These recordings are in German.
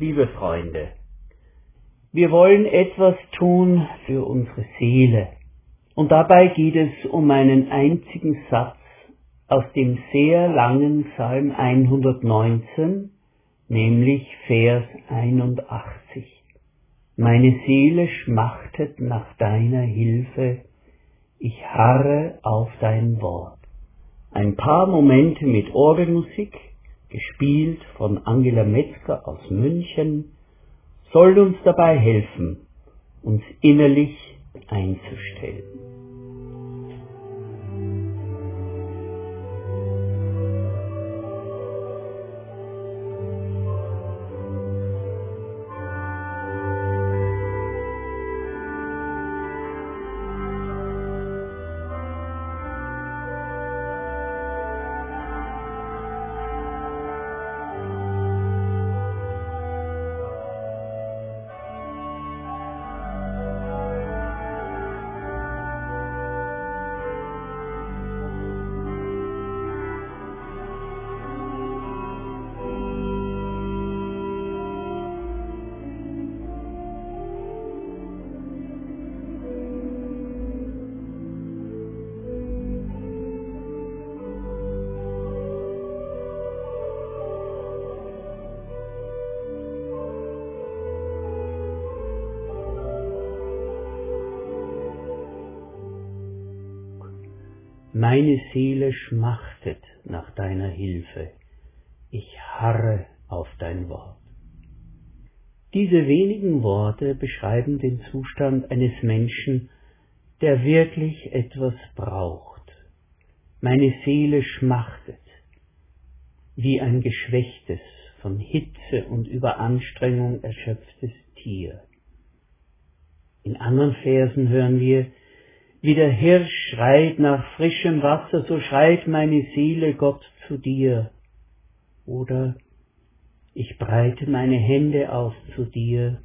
Liebe Freunde, wir wollen etwas tun für unsere Seele. Und dabei geht es um einen einzigen Satz aus dem sehr langen Psalm 119, nämlich Vers 81. Meine Seele schmachtet nach deiner Hilfe, ich harre auf dein Wort. Ein paar Momente mit Orgelmusik, gespielt von Angela Metzger aus München, soll uns dabei helfen, uns innerlich einzustellen. Meine Seele schmachtet nach deiner Hilfe, ich harre auf dein Wort. Diese wenigen Worte beschreiben den Zustand eines Menschen, der wirklich etwas braucht. Meine Seele schmachtet, wie ein geschwächtes, von Hitze und Überanstrengung erschöpftes Tier. In anderen Versen hören wir, wie der Hirsch schreit nach frischem Wasser, so schreit meine Seele Gott zu dir. Oder ich breite meine Hände aus zu dir.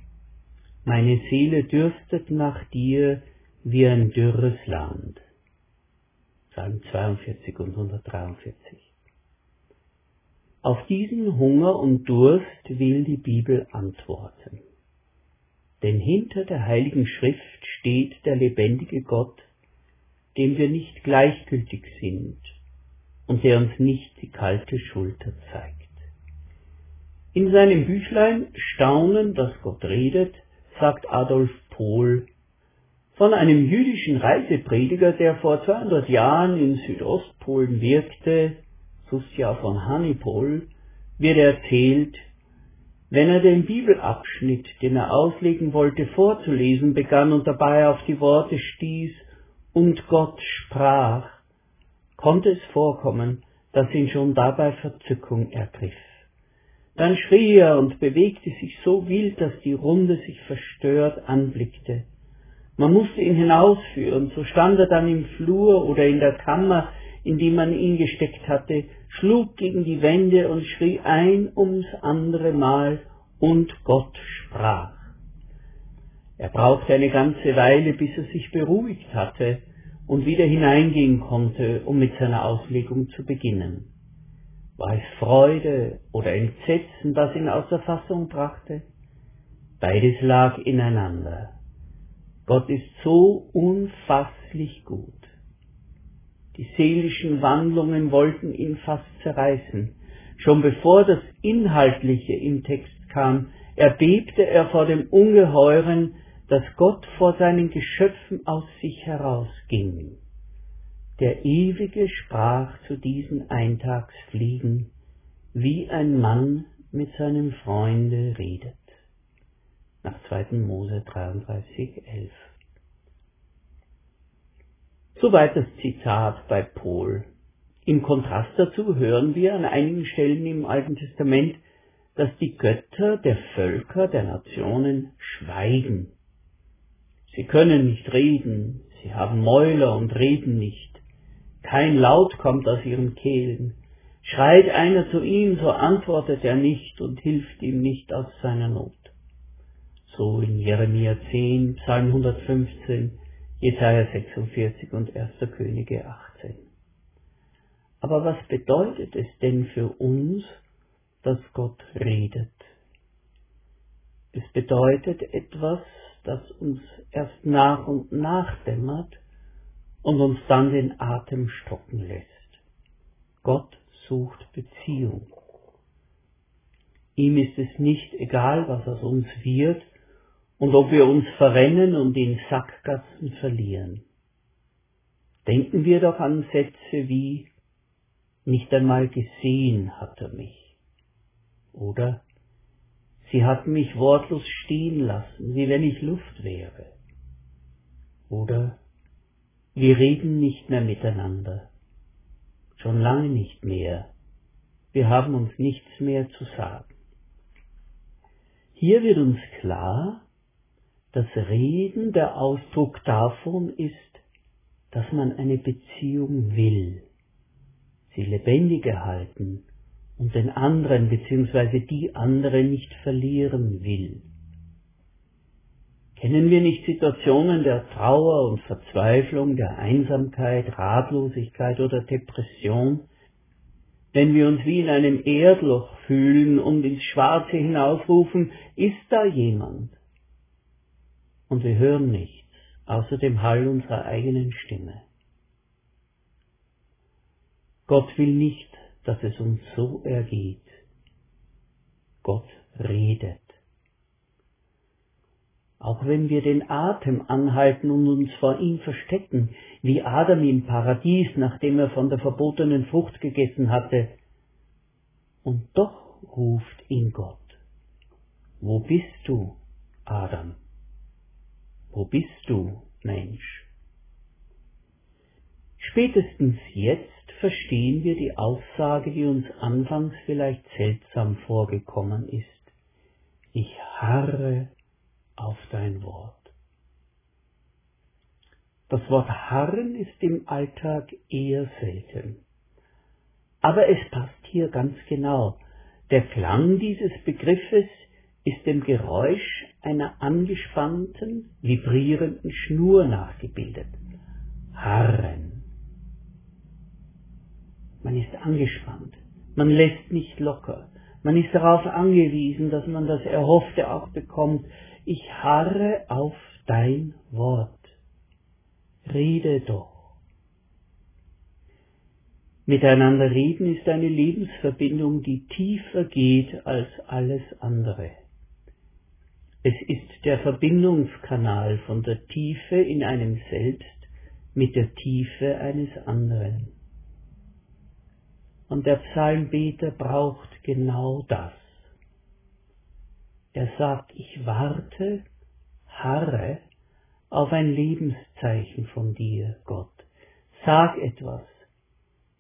Meine Seele dürstet nach dir wie ein dürres Land. Psalm 42 und 143. Auf diesen Hunger und Durst will die Bibel antworten. Denn hinter der heiligen Schrift steht der lebendige Gott, dem wir nicht gleichgültig sind und der uns nicht die kalte Schulter zeigt. In seinem Büchlein Staunen, dass Gott redet, sagt Adolf Pohl von einem jüdischen Reiseprediger, der vor 200 Jahren in Südostpolen wirkte, Susja von Hannipol, wird erzählt, wenn er den Bibelabschnitt, den er auslegen wollte, vorzulesen begann und dabei auf die Worte stieß, und Gott sprach, konnte es vorkommen, dass ihn schon dabei Verzückung ergriff. Dann schrie er und bewegte sich so wild, dass die Runde sich verstört anblickte. Man musste ihn hinausführen, so stand er dann im Flur oder in der Kammer, in die man ihn gesteckt hatte, schlug gegen die Wände und schrie ein ums andere Mal, und Gott sprach. Er brauchte eine ganze Weile, bis er sich beruhigt hatte und wieder hineingehen konnte, um mit seiner Auslegung zu beginnen. War es Freude oder Entsetzen, das ihn aus der Fassung brachte? Beides lag ineinander. Gott ist so unfasslich gut. Seelischen Wandlungen wollten ihn fast zerreißen. Schon bevor das Inhaltliche im Text kam, erbebte er vor dem Ungeheuren, dass Gott vor seinen Geschöpfen aus sich herausging. Der Ewige sprach zu diesen Eintagsfliegen, wie ein Mann mit seinem Freunde redet. Nach 2. Mose 33, 11. Soweit das Zitat bei Paul. Im Kontrast dazu hören wir an einigen Stellen im Alten Testament, dass die Götter der Völker, der Nationen schweigen Sie können nicht reden, sie haben Mäuler und reden nicht. Kein Laut kommt aus ihren Kehlen. Schreit einer zu ihm, so antwortet er nicht und hilft ihm nicht aus seiner Not. So in Jeremia 10, Psalm 115, Jesaja 46 und 1. Könige 18. Aber was bedeutet es denn für uns, dass Gott redet? Es bedeutet etwas, das uns erst nach und nach dämmert und uns dann den Atem stocken lässt. Gott sucht Beziehung. Ihm ist es nicht egal, was aus uns wird und ob wir uns verrennen und in Sackgassen verlieren. Denken wir doch an Sätze wie nicht einmal gesehen hat er mich. Oder sie hat mich wortlos stehen lassen, wie wenn ich Luft wäre. Oder wir reden nicht mehr miteinander, schon lange nicht mehr, wir haben uns nichts mehr zu sagen. Hier wird uns klar, dass Reden der Ausdruck davon ist, dass man eine Beziehung will, sie lebendig erhalten und den anderen bzw. die andere nicht verlieren will. Kennen wir nicht Situationen der Trauer und Verzweiflung, der Einsamkeit, Ratlosigkeit oder Depression, wenn wir uns wie in einem Erdloch fühlen und ins Schwarze hinausrufen, ist da jemand? Und wir hören nichts, außer dem Hall unserer eigenen Stimme. Gott will nicht, dass es uns so ergeht. Gott redet. Auch wenn wir den Atem anhalten und uns vor ihm verstecken, wie Adam im Paradies, nachdem er von der verbotenen Frucht gegessen hatte, und doch ruft ihn Gott. Wo bist du, Adam? Wo bist du, Mensch? Spätestens jetzt verstehen wir die Aussage, die uns anfangs vielleicht seltsam vorgekommen ist. Ich harre auf dein Wort. Das Wort harren ist im Alltag eher selten. Aber es passt hier ganz genau. Der Klang dieses Begriffes ist dem Geräusch einer angespannten, vibrierenden Schnur nachgebildet. Harren. Man ist angespannt. Man lässt nicht locker. Man ist darauf angewiesen, dass man das Erhoffte auch bekommt. Ich harre auf dein Wort. Rede doch. Miteinander reden ist eine Lebensverbindung, die tiefer geht als alles andere. Es ist der Verbindungskanal von der Tiefe in einem selbst mit der Tiefe eines anderen. Und der Psalmbeter braucht genau das. Er sagt, ich warte, harre auf ein Lebenszeichen von dir, Gott. Sag etwas.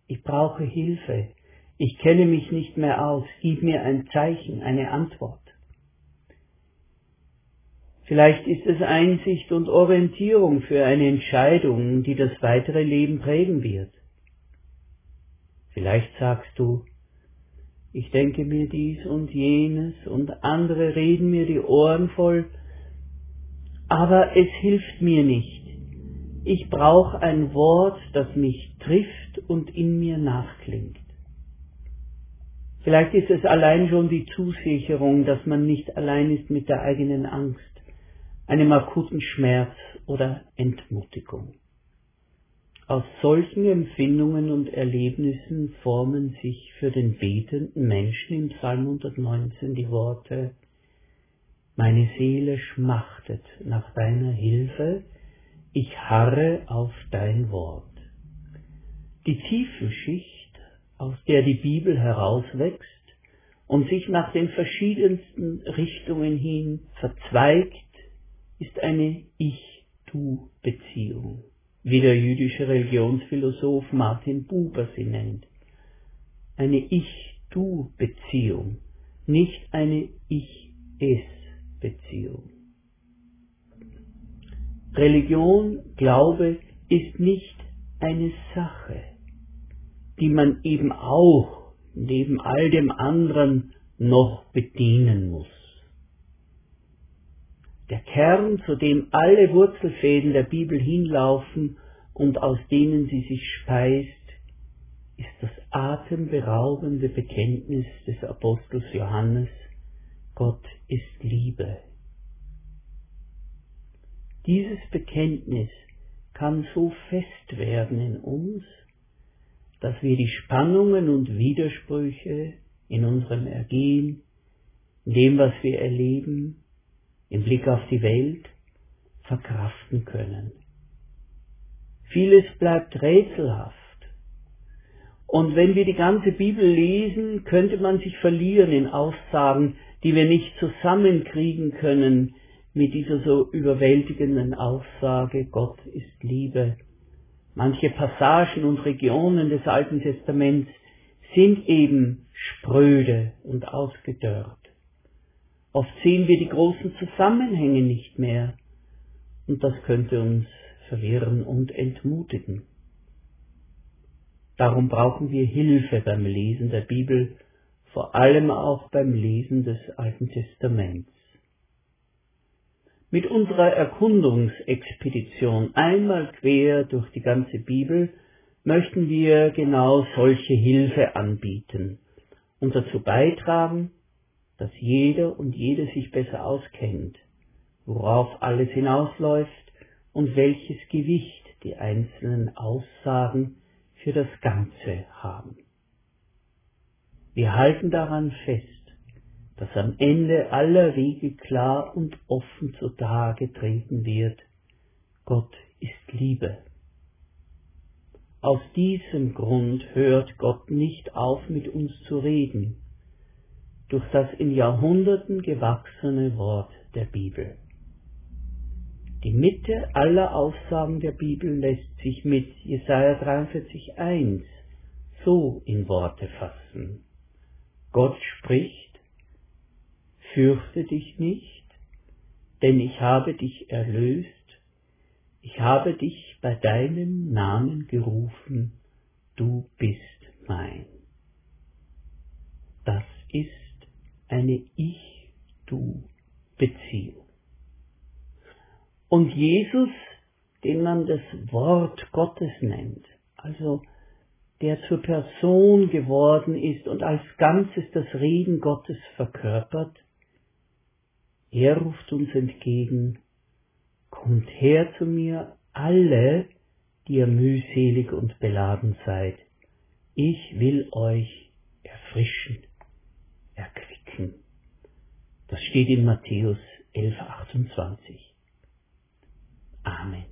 Ich brauche Hilfe. Ich kenne mich nicht mehr aus. Gib mir ein Zeichen, eine Antwort. Vielleicht ist es Einsicht und Orientierung für eine Entscheidung, die das weitere Leben prägen wird. Vielleicht sagst du, ich denke mir dies und jenes und andere reden mir die Ohren voll, aber es hilft mir nicht. Ich brauche ein Wort, das mich trifft und in mir nachklingt. Vielleicht ist es allein schon die Zusicherung, dass man nicht allein ist mit der eigenen Angst, einem akuten Schmerz oder Entmutigung. Aus solchen Empfindungen und Erlebnissen formen sich für den betenden Menschen im Psalm 119 die Worte Meine Seele schmachtet nach deiner Hilfe, ich harre auf dein Wort. Die Tiefenschicht, aus der die Bibel herauswächst und sich nach den verschiedensten Richtungen hin verzweigt, ist eine Ich-Du-Beziehung wie der jüdische Religionsphilosoph Martin Buber sie nennt. Eine Ich-Du-Beziehung, nicht eine Ich-Es-Beziehung. Religion, Glaube ist nicht eine Sache, die man eben auch neben all dem anderen noch bedienen muss. Der Kern, zu dem alle Wurzelfäden der Bibel hinlaufen und aus denen sie sich speist, ist das atemberaubende Bekenntnis des Apostels Johannes, Gott ist Liebe. Dieses Bekenntnis kann so fest werden in uns, dass wir die Spannungen und Widersprüche in unserem Ergehen, in dem, was wir erleben, im Blick auf die Welt, verkraften können. Vieles bleibt rätselhaft. Und wenn wir die ganze Bibel lesen, könnte man sich verlieren in Aussagen, die wir nicht zusammenkriegen können mit dieser so überwältigenden Aussage, Gott ist Liebe. Manche Passagen und Regionen des Alten Testaments sind eben spröde und ausgedörrt. Oft sehen wir die großen Zusammenhänge nicht mehr und das könnte uns verwirren und entmutigen. Darum brauchen wir Hilfe beim Lesen der Bibel, vor allem auch beim Lesen des Alten Testaments. Mit unserer Erkundungsexpedition einmal quer durch die ganze Bibel möchten wir genau solche Hilfe anbieten und dazu beitragen, dass jeder und jede sich besser auskennt, worauf alles hinausläuft und welches Gewicht die einzelnen Aussagen für das Ganze haben. Wir halten daran fest, dass am Ende aller Wege klar und offen zutage treten wird, Gott ist Liebe. Aus diesem Grund hört Gott nicht auf, mit uns zu reden, durch das in Jahrhunderten gewachsene Wort der Bibel. Die Mitte aller Aussagen der Bibel lässt sich mit Jesaja 43,1 so in Worte fassen. Gott spricht, fürchte dich nicht, denn ich habe dich erlöst, ich habe dich bei deinem Namen gerufen, du bist mein. Das ist eine Ich-Du-Beziehung. Und Jesus, den man das Wort Gottes nennt, also der zur Person geworden ist und als Ganzes das Reden Gottes verkörpert, er ruft uns entgegen, kommt her zu mir alle, die ihr mühselig und beladen seid. Ich will euch erfrischen, erquicken. Das steht in Matthäus 11, 28. Amen.